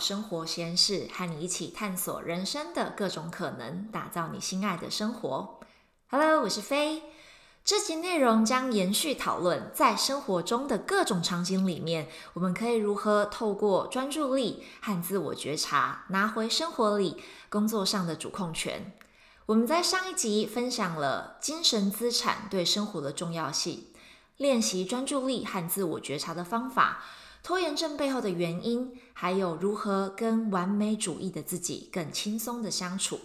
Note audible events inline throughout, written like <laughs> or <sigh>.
生活实验室，和你一起探索人生的各种可能，打造你心爱的生活。Hello，我是飞。这集内容将延续讨论，在生活中的各种场景里面，我们可以如何透过专注力和自我觉察，拿回生活里、工作上的主控权。我们在上一集分享了精神资产对生活的重要性，练习专注力和自我觉察的方法。拖延症背后的原因，还有如何跟完美主义的自己更轻松的相处。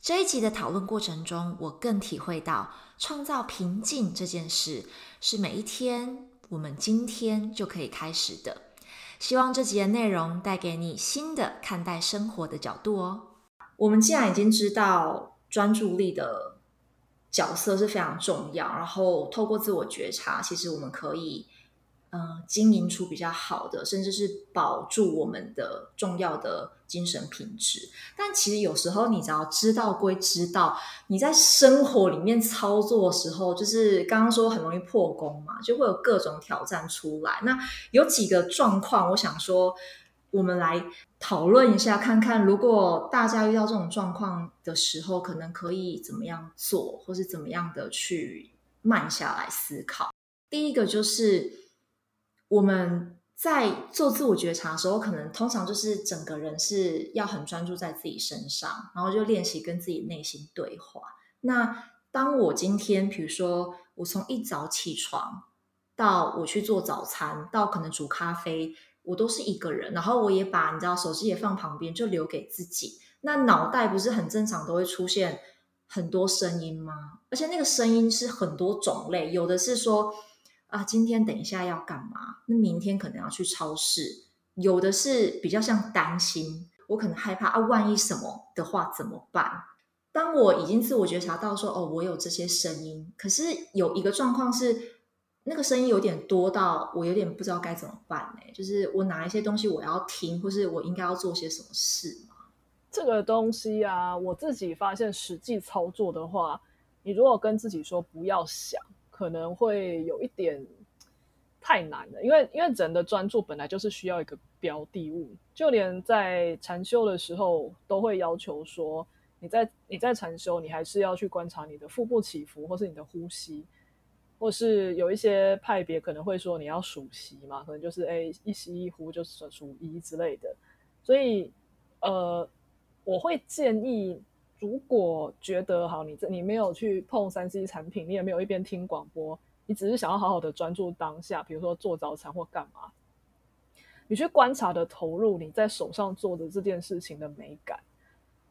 这一集的讨论过程中，我更体会到创造平静这件事是每一天我们今天就可以开始的。希望这集的内容带给你新的看待生活的角度哦。我们既然已经知道专注力的角色是非常重要，然后透过自我觉察，其实我们可以。呃，经营出比较好的，甚至是保住我们的重要的精神品质。但其实有时候，你只要知道归知道，你在生活里面操作的时候，就是刚刚说很容易破功嘛，就会有各种挑战出来。那有几个状况，我想说，我们来讨论一下，看看如果大家遇到这种状况的时候，可能可以怎么样做，或是怎么样的去慢下来思考。第一个就是。我们在做自我觉察的时候，可能通常就是整个人是要很专注在自己身上，然后就练习跟自己内心对话。那当我今天，比如说我从一早起床到我去做早餐，到可能煮咖啡，我都是一个人，然后我也把你知道手机也放旁边，就留给自己。那脑袋不是很正常都会出现很多声音吗？而且那个声音是很多种类，有的是说。啊，今天等一下要干嘛？那明天可能要去超市。有的是比较像担心，我可能害怕啊，万一什么的话怎么办？当我已经自我觉察到说，哦，我有这些声音，可是有一个状况是，那个声音有点多到我有点不知道该怎么办呢？就是我哪一些东西我要听，或是我应该要做些什么事吗？这个东西啊，我自己发现实际操作的话，你如果跟自己说不要想。可能会有一点太难了，因为因为人的专注本来就是需要一个标的物，就连在禅修的时候都会要求说，你在你在禅修，你还是要去观察你的腹部起伏，或是你的呼吸，或是有一些派别可能会说你要数息嘛，可能就是哎一吸一呼就是数一之类的，所以呃我会建议。如果觉得好，你这你没有去碰三 C 产品，你也没有一边听广播，你只是想要好好的专注当下，比如说做早餐或干嘛，你去观察的投入你在手上做的这件事情的美感，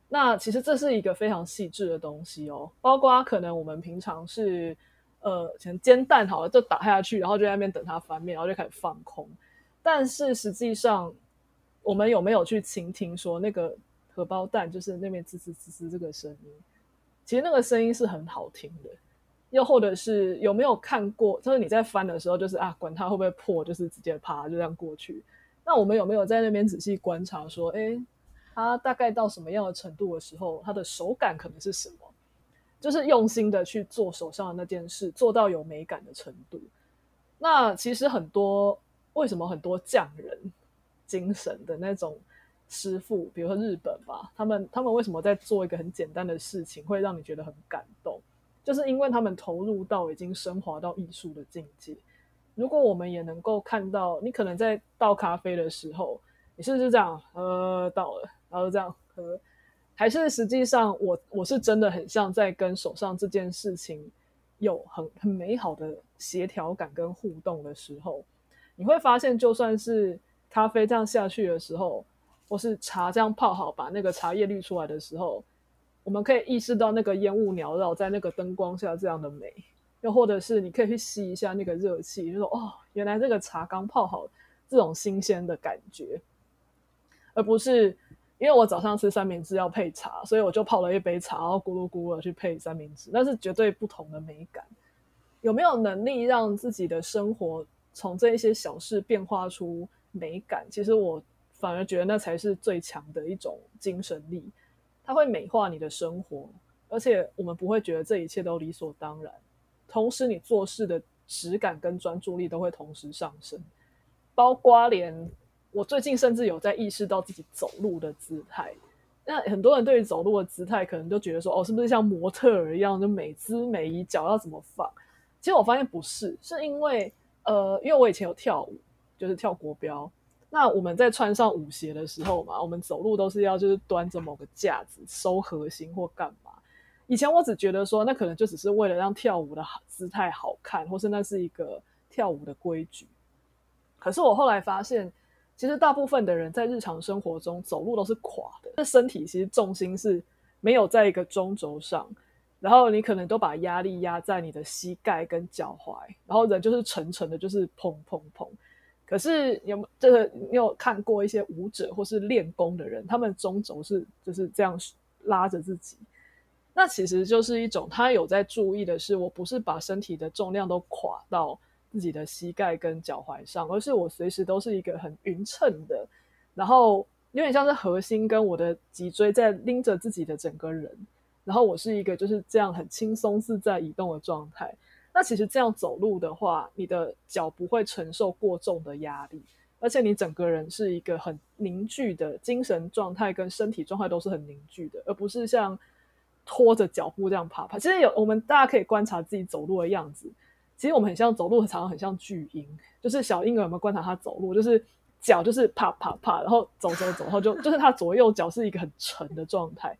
那其实这是一个非常细致的东西哦。包括可能我们平常是呃，先煎蛋好了就打下去，然后就在那边等它翻面，然后就开始放空，但是实际上我们有没有去倾听说那个？荷包蛋就是那边滋滋滋滋这个声音，其实那个声音是很好听的。又或者是有没有看过？就是你在翻的时候，就是啊，管它会不会破，就是直接啪就这样过去。那我们有没有在那边仔细观察，说，哎，它大概到什么样的程度的时候，它的手感可能是什么？就是用心的去做手上的那件事，做到有美感的程度。那其实很多为什么很多匠人精神的那种。师傅，比如说日本吧，他们他们为什么在做一个很简单的事情，会让你觉得很感动？就是因为他们投入到已经升华到艺术的境界。如果我们也能够看到，你可能在倒咖啡的时候，你是不是这样？呃，倒了，然后这样喝，还是实际上我我是真的很像在跟手上这件事情有很很美好的协调感跟互动的时候，你会发现，就算是咖啡这样下去的时候。或是茶这样泡好，把那个茶叶滤出来的时候，我们可以意识到那个烟雾缭绕在那个灯光下这样的美。又或者是你可以去吸一下那个热气，就说哦，原来这个茶刚泡好，这种新鲜的感觉，而不是因为我早上吃三明治要配茶，所以我就泡了一杯茶，然后咕噜咕噜的去配三明治，那是绝对不同的美感。有没有能力让自己的生活从这一些小事变化出美感？其实我。反而觉得那才是最强的一种精神力，它会美化你的生活，而且我们不会觉得这一切都理所当然。同时，你做事的质感跟专注力都会同时上升，包括连我最近甚至有在意识到自己走路的姿态。那很多人对于走路的姿态，可能就觉得说，哦，是不是像模特儿一样，就美姿美仪，脚要怎么放？其实我发现不是，是因为呃，因为我以前有跳舞，就是跳国标。那我们在穿上舞鞋的时候嘛，我们走路都是要就是端着某个架子收核心或干嘛。以前我只觉得说，那可能就只是为了让跳舞的姿态好看，或是那是一个跳舞的规矩。可是我后来发现。其实大部分的人在日常生活中走路都是垮的，这身体其实重心是没有在一个中轴上，然后你可能都把压力压在你的膝盖跟脚踝，然后人就是沉沉的，就是砰砰砰。可是有这个你有看过一些舞者或是练功的人，他们中轴是就是这样拉着自己，那其实就是一种他有在注意的是，我不是把身体的重量都垮到。自己的膝盖跟脚踝上，而是我随时都是一个很匀称的，然后有点像是核心跟我的脊椎在拎着自己的整个人，然后我是一个就是这样很轻松自在移动的状态。那其实这样走路的话，你的脚不会承受过重的压力，而且你整个人是一个很凝聚的精神状态跟身体状态都是很凝聚的，而不是像拖着脚步这样爬爬。其实有我们大家可以观察自己走路的样子。其实我们很像走路，常常很像巨婴，就是小婴儿有没有观察他走路，就是脚就是啪啪啪，然后走走走，然后就就是他左右脚是一个很沉的状态，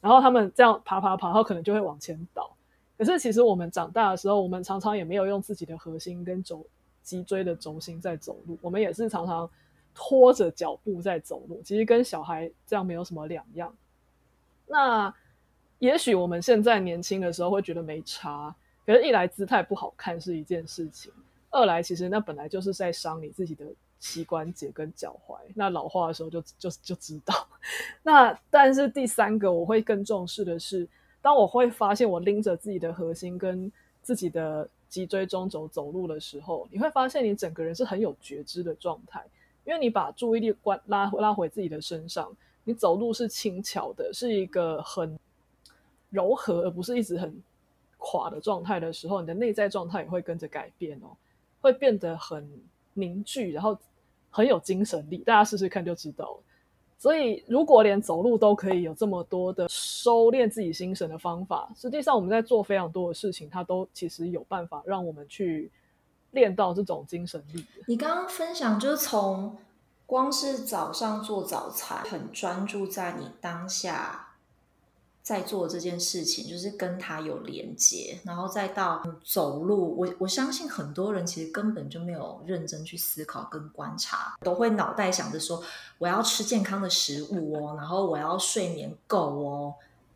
然后他们这样爬爬爬，然后可能就会往前倒。可是其实我们长大的时候，我们常常也没有用自己的核心跟轴脊椎的轴心在走路，我们也是常常拖着脚步在走路，其实跟小孩这样没有什么两样。那也许我们现在年轻的时候会觉得没差。可是，一来姿态不好看是一件事情；二来，其实那本来就是在伤你自己的膝关节跟脚踝。那老化的时候就就就知道。<laughs> 那但是第三个，我会更重视的是，当我会发现我拎着自己的核心跟自己的脊椎中轴走路的时候，你会发现你整个人是很有觉知的状态，因为你把注意力关拉拉回自己的身上，你走路是轻巧的，是一个很柔和，而不是一直很。垮的状态的时候，你的内在状态也会跟着改变哦，会变得很凝聚，然后很有精神力。大家试试看就知道了。所以，如果连走路都可以有这么多的收敛自己心神的方法，实际上我们在做非常多的事情，它都其实有办法让我们去练到这种精神力。你刚刚分享就是从光是早上做早餐，很专注在你当下。在做这件事情，就是跟他有连接，然后再到走路。我我相信很多人其实根本就没有认真去思考跟观察，都会脑袋想着说我要吃健康的食物哦，然后我要睡眠够哦，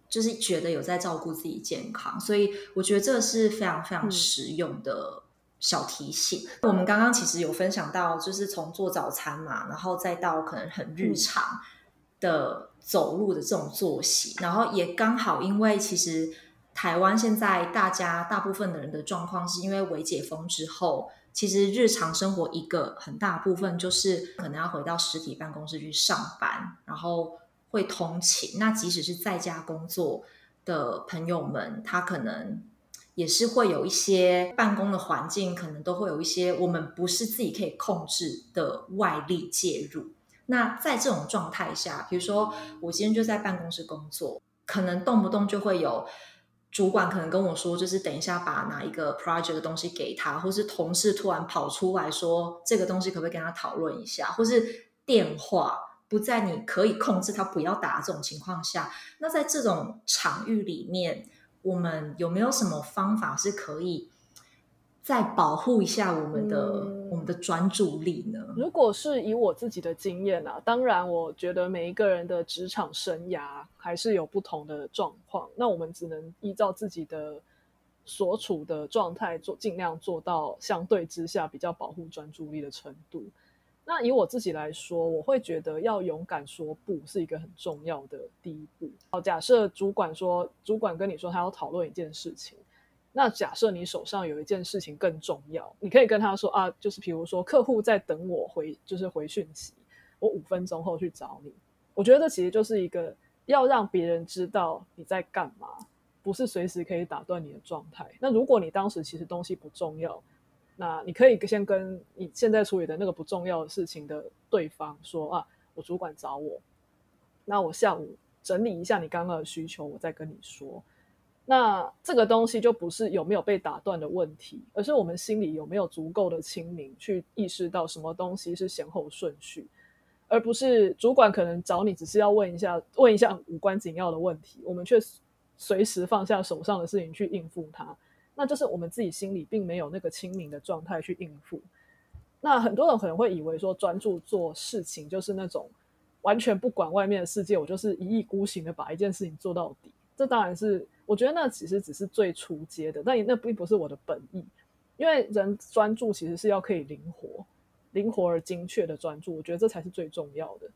就是觉得有在照顾自己健康。所以我觉得这是非常非常实用的小提醒。我们刚刚其实有分享到，就是从做早餐嘛，然后再到可能很日常。的走路的这种作息，然后也刚好，因为其实台湾现在大家大部分的人的状况，是因为微解封之后，其实日常生活一个很大部分就是可能要回到实体办公室去上班，然后会通勤。那即使是在家工作的朋友们，他可能也是会有一些办公的环境，可能都会有一些我们不是自己可以控制的外力介入。那在这种状态下，比如说我今天就在办公室工作，可能动不动就会有主管可能跟我说，就是等一下把哪一个 project 的东西给他，或是同事突然跑出来说这个东西可不可以跟他讨论一下，或是电话不在你可以控制他不要打这种情况下，那在这种场域里面，我们有没有什么方法是可以？再保护一下我们的我们的专注力呢？如果是以我自己的经验啊，当然我觉得每一个人的职场生涯还是有不同的状况，那我们只能依照自己的所处的状态做，尽量做到相对之下比较保护专注力的程度。那以我自己来说，我会觉得要勇敢说不是一个很重要的第一步。好，假设主管说，主管跟你说他要讨论一件事情。那假设你手上有一件事情更重要，你可以跟他说啊，就是比如说客户在等我回，就是回讯息，我五分钟后去找你。我觉得这其实就是一个要让别人知道你在干嘛，不是随时可以打断你的状态。那如果你当时其实东西不重要，那你可以先跟你现在处理的那个不重要的事情的对方说啊，我主管找我，那我下午整理一下你刚刚的需求，我再跟你说。那这个东西就不是有没有被打断的问题，而是我们心里有没有足够的清明，去意识到什么东西是先后顺序，而不是主管可能找你只是要问一下问一下无关紧要的问题，我们却随时放下手上的事情去应付他，那就是我们自己心里并没有那个清明的状态去应付。那很多人可能会以为说专注做事情就是那种完全不管外面的世界，我就是一意孤行的把一件事情做到底。这当然是，我觉得那其实只是最初阶的，但那并不是我的本意。因为人专注其实是要可以灵活、灵活而精确的专注，我觉得这才是最重要的。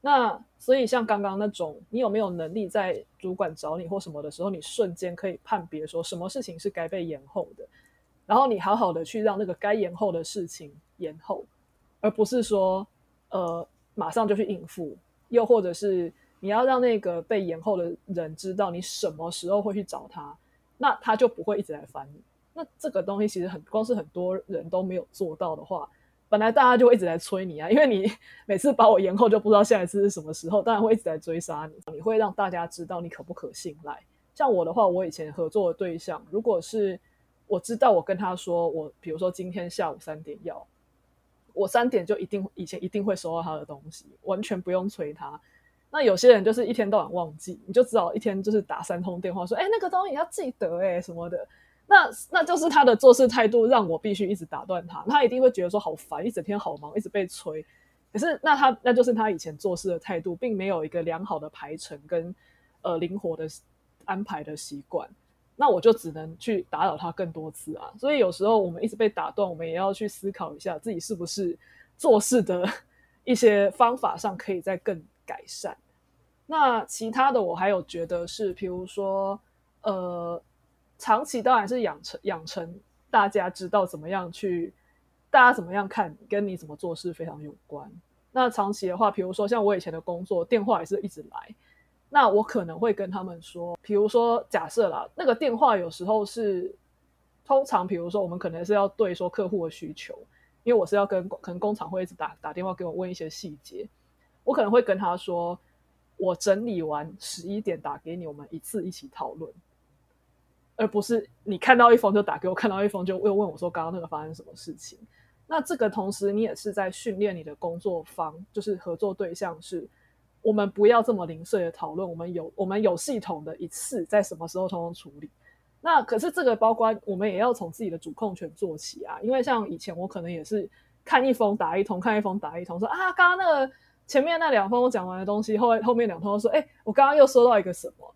那所以像刚刚那种，你有没有能力在主管找你或什么的时候，你瞬间可以判别说什么事情是该被延后的，然后你好好的去让那个该延后的事情延后，而不是说呃马上就去应付，又或者是。你要让那个被延后的人知道你什么时候会去找他，那他就不会一直来烦你。那这个东西其实很，光是很多人都没有做到的话，本来大家就会一直来催你啊，因为你 <laughs> 每次把我延后，就不知道下一次是什么时候，当然会一直在追杀你。你会让大家知道你可不可信赖。像我的话，我以前合作的对象，如果是我知道我跟他说，我比如说今天下午三点要，我三点就一定以前一定会收到他的东西，完全不用催他。那有些人就是一天到晚忘记，你就只好一天就是打三通电话说，哎，那个东西要记得哎什么的。那那就是他的做事态度，让我必须一直打断他。他一定会觉得说好烦，一整天好忙，一直被催。可是那他那就是他以前做事的态度，并没有一个良好的排程跟呃灵活的安排的习惯。那我就只能去打扰他更多次啊。所以有时候我们一直被打断，我们也要去思考一下自己是不是做事的 <laughs> 一些方法上可以再更。改善，那其他的我还有觉得是，比如说，呃，长期当然是养成养成大家知道怎么样去，大家怎么样看跟你怎么做事非常有关。那长期的话，比如说像我以前的工作，电话也是一直来，那我可能会跟他们说，比如说假设啦，那个电话有时候是，通常比如说我们可能是要对说客户的需求，因为我是要跟可能工厂会一直打打电话给我问一些细节。我可能会跟他说：“我整理完十一点打给你，我们一次一起讨论，而不是你看到一封就打给我，看到一封就又问我说刚刚那个发生什么事情。”那这个同时，你也是在训练你的工作方，就是合作对象，是我们不要这么零碎的讨论，我们有我们有系统的一次在什么时候通通处理。那可是这个包括我们也要从自己的主控权做起啊，因为像以前我可能也是看一封打一通，看一封打一通，说啊，刚刚那个。前面那两封我讲完的东西，后来后面两通说：“哎，我刚刚又收到一个什么？”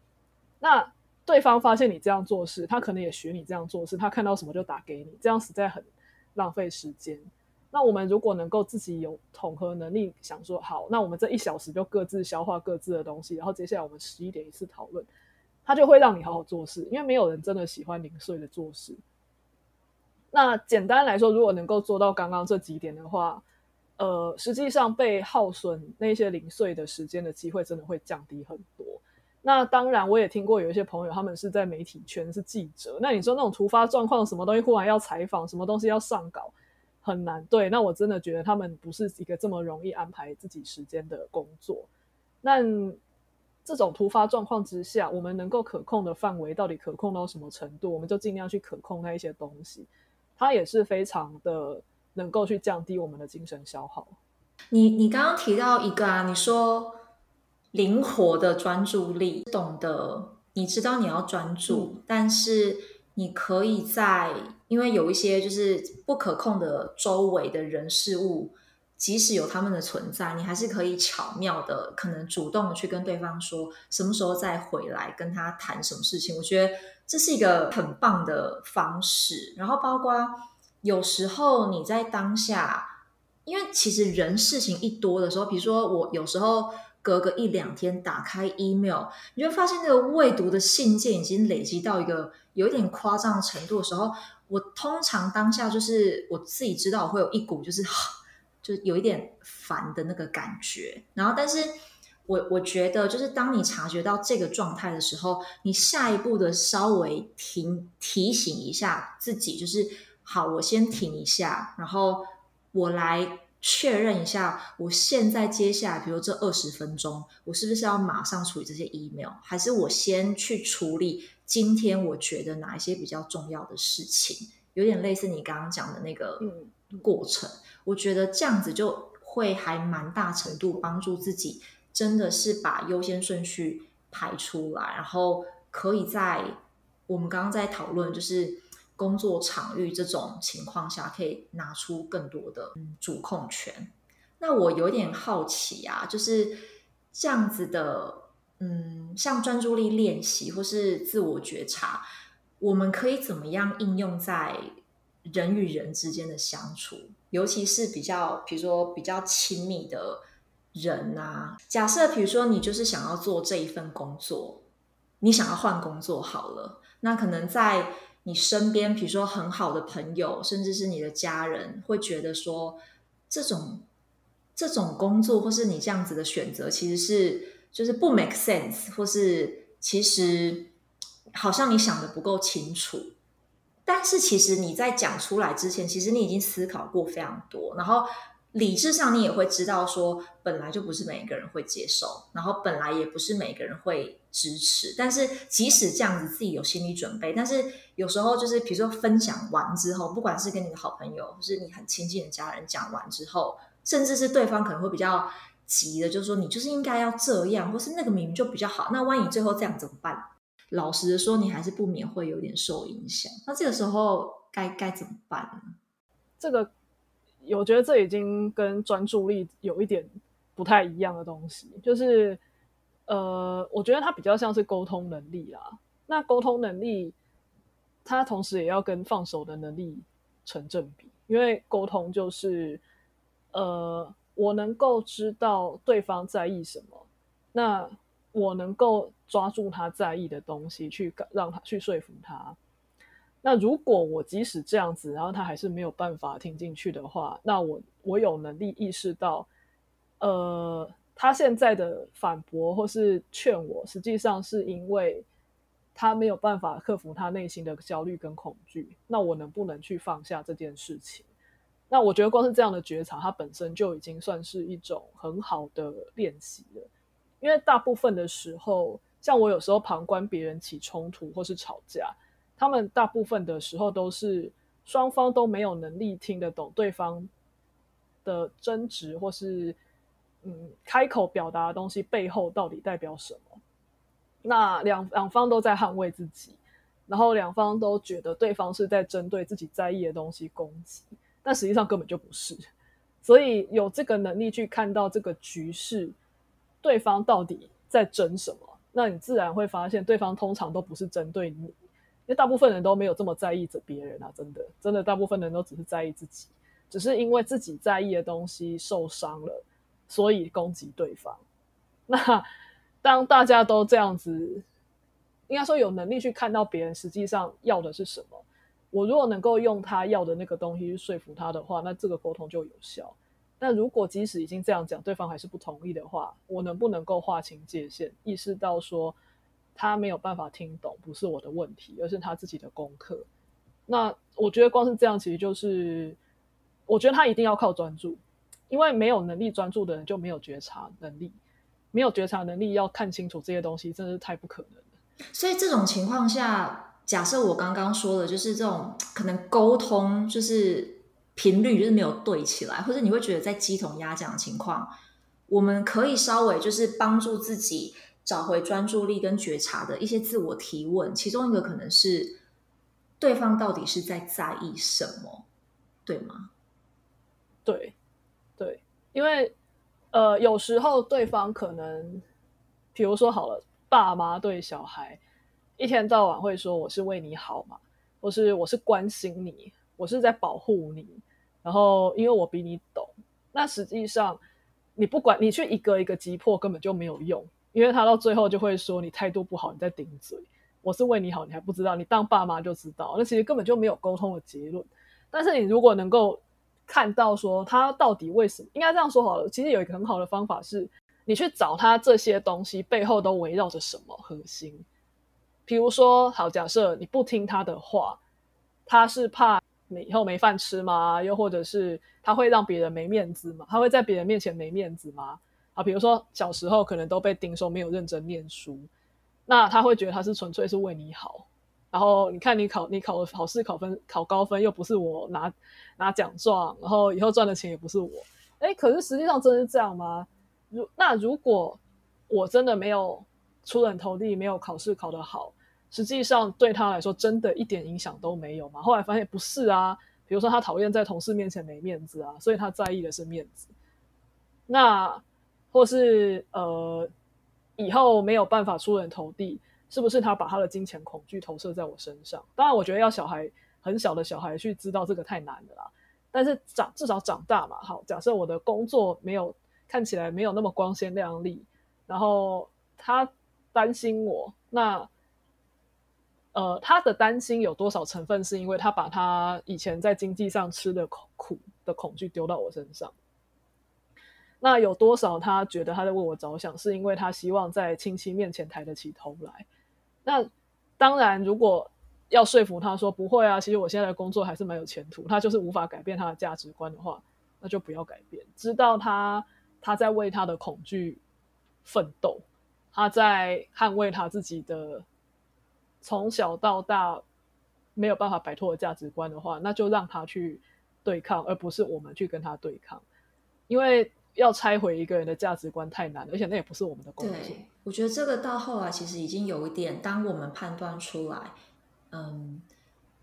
那对方发现你这样做事，他可能也学你这样做事，他看到什么就打给你，这样实在很浪费时间。那我们如果能够自己有统合能力，想说好，那我们这一小时就各自消化各自的东西，然后接下来我们十一点一次讨论，他就会让你好好做事，因为没有人真的喜欢零碎的做事。那简单来说，如果能够做到刚刚这几点的话。呃，实际上被耗损那些零碎的时间的机会真的会降低很多。那当然，我也听过有一些朋友，他们是在媒体圈是记者。那你说那种突发状况，什么东西忽然要采访，什么东西要上稿，很难。对，那我真的觉得他们不是一个这么容易安排自己时间的工作。那这种突发状况之下，我们能够可控的范围到底可控到什么程度，我们就尽量去可控那一些东西。它也是非常的。能够去降低我们的精神消耗。你你刚刚提到一个啊，你说灵活的专注力，懂得你知道你要专注，但是你可以在因为有一些就是不可控的周围的人事物，即使有他们的存在，你还是可以巧妙的可能主动的去跟对方说什么时候再回来跟他谈什么事情。我觉得这是一个很棒的方式。然后包括。有时候你在当下，因为其实人事情一多的时候，比如说我有时候隔个一两天打开 email，你就发现那个未读的信件已经累积到一个有一点夸张的程度的时候，我通常当下就是我自己知道会有一股就是就有一点烦的那个感觉。然后，但是我我觉得就是当你察觉到这个状态的时候，你下一步的稍微提提醒一下自己，就是。好，我先停一下，然后我来确认一下，我现在接下来，比如这二十分钟，我是不是要马上处理这些 email，还是我先去处理今天我觉得哪一些比较重要的事情？有点类似你刚刚讲的那个过程，我觉得这样子就会还蛮大程度帮助自己，真的是把优先顺序排出来，然后可以在我们刚刚在讨论，就是工作场域这种情况下，可以拿出更多的主控权。那我有点好奇啊，就是这样子的，嗯，像专注力练习或是自我觉察。我们可以怎么样应用在人与人之间的相处，尤其是比较，比如说比较亲密的人啊。假设，比如说你就是想要做这一份工作，你想要换工作好了，那可能在你身边，比如说很好的朋友，甚至是你的家人，会觉得说，这种这种工作或是你这样子的选择，其实是就是不 make sense，或是其实。好像你想的不够清楚，但是其实你在讲出来之前，其实你已经思考过非常多，然后理智上你也会知道说，本来就不是每一个人会接受，然后本来也不是每个人会支持。但是即使这样子，自己有心理准备，但是有时候就是比如说分享完之后，不管是跟你的好朋友，或是你很亲近的家人讲完之后，甚至是对方可能会比较急的，就是说你就是应该要这样，或是那个明明就比较好，那万一最后这样怎么办？老实的说，你还是不免会有点受影响。那这个时候该该怎么办呢？这个，我觉得这已经跟专注力有一点不太一样的东西。就是，呃，我觉得它比较像是沟通能力啦。那沟通能力，它同时也要跟放手的能力成正比。因为沟通就是，呃，我能够知道对方在意什么，那我能够。抓住他在意的东西，去让他去说服他。那如果我即使这样子，然后他还是没有办法听进去的话，那我我有能力意识到，呃，他现在的反驳或是劝我，实际上是因为他没有办法克服他内心的焦虑跟恐惧。那我能不能去放下这件事情？那我觉得光是这样的觉察，它本身就已经算是一种很好的练习了。因为大部分的时候，像我有时候旁观别人起冲突或是吵架，他们大部分的时候都是双方都没有能力听得懂对方的争执，或是嗯开口表达的东西背后到底代表什么。那两两方都在捍卫自己，然后两方都觉得对方是在针对自己在意的东西攻击，但实际上根本就不是。所以有这个能力去看到这个局势，对方到底在争什么。那你自然会发现，对方通常都不是针对你，因为大部分人都没有这么在意着别人啊，真的，真的，大部分人都只是在意自己，只是因为自己在意的东西受伤了，所以攻击对方。那当大家都这样子，应该说有能力去看到别人实际上要的是什么，我如果能够用他要的那个东西去说服他的话，那这个沟通就有效。但如果即使已经这样讲，对方还是不同意的话，我能不能够划清界限，意识到说他没有办法听懂，不是我的问题，而是他自己的功课。那我觉得光是这样，其实就是我觉得他一定要靠专注，因为没有能力专注的人就没有觉察能力，没有觉察能力要看清楚这些东西，真的是太不可能了。所以这种情况下，假设我刚刚说的，就是这种可能沟通就是。频率就是没有对起来，或者你会觉得在鸡同鸭讲的情况，我们可以稍微就是帮助自己找回专注力跟觉察的一些自我提问。其中一个可能是对方到底是在在意什么，对吗？对，对，因为呃，有时候对方可能，比如说好了，爸妈对小孩一天到晚会说我是为你好嘛，或是我是关心你。我是在保护你，然后因为我比你懂，那实际上你不管你去一个一个击破根本就没有用，因为他到最后就会说你态度不好，你在顶嘴。我是为你好，你还不知道，你当爸妈就知道，那其实根本就没有沟通的结论。但是你如果能够看到说他到底为什么，应该这样说好了，其实有一个很好的方法是，你去找他这些东西背后都围绕着什么核心。比如说，好，假设你不听他的话，他是怕。你以后没饭吃吗？又或者是他会让别人没面子吗？他会在别人面前没面子吗？啊，比如说小时候可能都被盯说没有认真念书，那他会觉得他是纯粹是为你好。然后你看你考你考考试考分考高分，又不是我拿拿奖状，然后以后赚的钱也不是我。哎，可是实际上真是这样吗？如那如果我真的没有出人头地，没有考试考得好。实际上对他来说，真的一点影响都没有吗？后来发现不是啊，比如说他讨厌在同事面前没面子啊，所以他在意的是面子。那或是呃，以后没有办法出人头地，是不是他把他的金钱恐惧投射在我身上？当然，我觉得要小孩很小的小孩去知道这个太难了啦。但是长至少长大嘛，好，假设我的工作没有看起来没有那么光鲜亮丽，然后他担心我，那。呃，他的担心有多少成分是因为他把他以前在经济上吃的苦的恐惧丢到我身上？那有多少他觉得他在为我着想，是因为他希望在亲戚面前抬得起头来？那当然，如果要说服他说不会啊，其实我现在的工作还是蛮有前途，他就是无法改变他的价值观的话，那就不要改变。知道他他在为他的恐惧奋斗，他在捍卫他自己的。从小到大没有办法摆脱的价值观的话，那就让他去对抗，而不是我们去跟他对抗。因为要拆毁一个人的价值观太难，而且那也不是我们的工作。我觉得这个到后来其实已经有一点，当我们判断出来，嗯，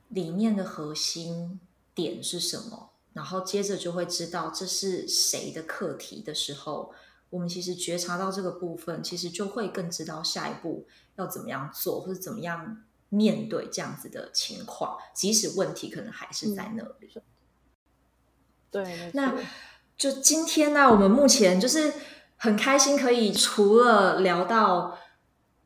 里面的核心点是什么，然后接着就会知道这是谁的课题的时候，我们其实觉察到这个部分，其实就会更知道下一步。要怎么样做，或者怎么样面对这样子的情况，即使问题可能还是在那里。对，那就今天呢，我们目前就是很开心，可以除了聊到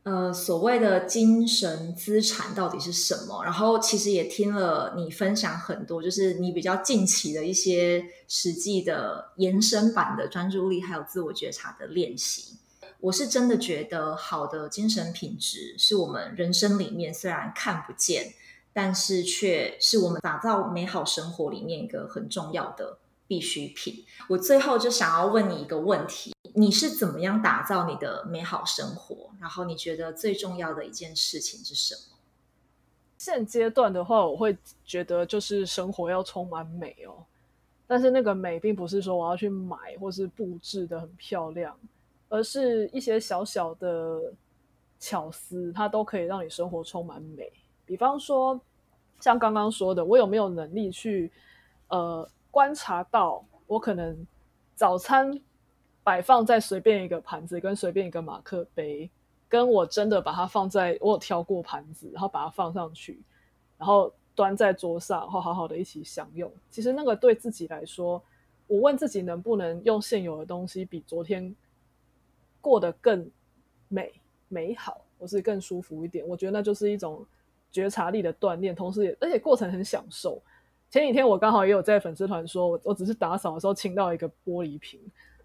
呃所谓的精神资产到底是什么，然后其实也听了你分享很多，就是你比较近期的一些实际的延伸版的专注力还有自我觉察的练习。我是真的觉得，好的精神品质是我们人生里面虽然看不见，但是却是我们打造美好生活里面一个很重要的必需品。我最后就想要问你一个问题：你是怎么样打造你的美好生活？然后你觉得最重要的一件事情是什么？现阶段的话，我会觉得就是生活要充满美哦，但是那个美并不是说我要去买或是布置的很漂亮。而是一些小小的巧思，它都可以让你生活充满美。比方说，像刚刚说的，我有没有能力去呃观察到，我可能早餐摆放在随便一个盘子跟随便一个马克杯，跟我真的把它放在我有挑过盘子，然后把它放上去，然后端在桌上，然后好好的一起享用。其实那个对自己来说，我问自己能不能用现有的东西比昨天。过得更美美好，或是更舒服一点，我觉得那就是一种觉察力的锻炼，同时也而且过程很享受。前几天我刚好也有在粉丝团说，我我只是打扫的时候清到一个玻璃瓶，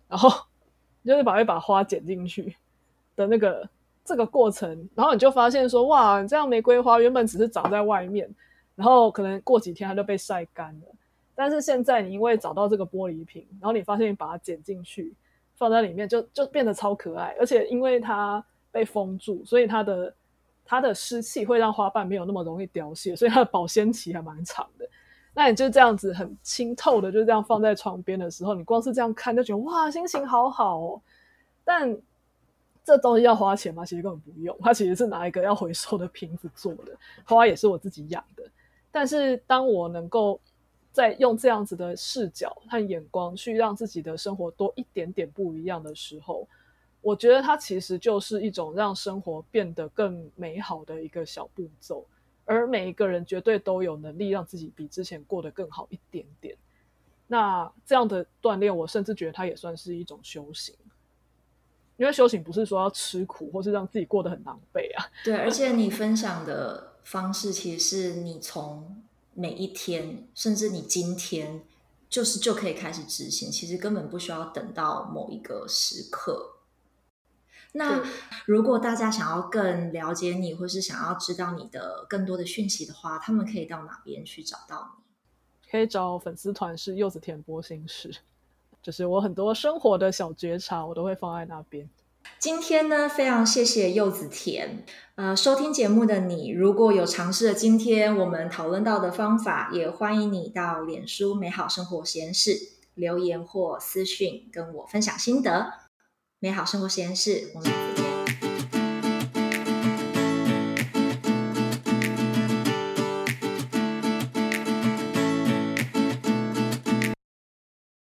然后 <laughs> 就是把一把花剪进去的那个这个过程，然后你就发现说，哇，你这样玫瑰花原本只是长在外面，然后可能过几天它就被晒干了，但是现在你因为找到这个玻璃瓶，然后你发现你把它剪进去。放在里面就就变得超可爱，而且因为它被封住，所以它的它的湿气会让花瓣没有那么容易凋谢，所以它的保鲜期还蛮长的。那你就这样子很清透的就这样放在床边的时候，你光是这样看就觉得哇，心情好好哦。但这东西要花钱吗？其实根本不用，它其实是拿一个要回收的瓶子做的，花也是我自己养的。但是当我能够在用这样子的视角和眼光去让自己的生活多一点点不一样的时候，我觉得它其实就是一种让生活变得更美好的一个小步骤。而每一个人绝对都有能力让自己比之前过得更好一点点。那这样的锻炼，我甚至觉得它也算是一种修行，因为修行不是说要吃苦或是让自己过得很狼狈啊。对，而且你分享的方式其实是你从。每一天，甚至你今天就是就可以开始执行，其实根本不需要等到某一个时刻。那如果大家想要更了解你，或是想要知道你的更多的讯息的话，他们可以到哪边去找到你？可以找粉丝团是柚子甜播心事，就是我很多生活的小觉察，我都会放在那边。今天呢，非常谢谢柚子甜。呃，收听节目的你，如果有尝试了今天我们讨论到的方法，也欢迎你到脸书美好生活实验室留言或私讯跟我分享心得。美好生活实验室，我们。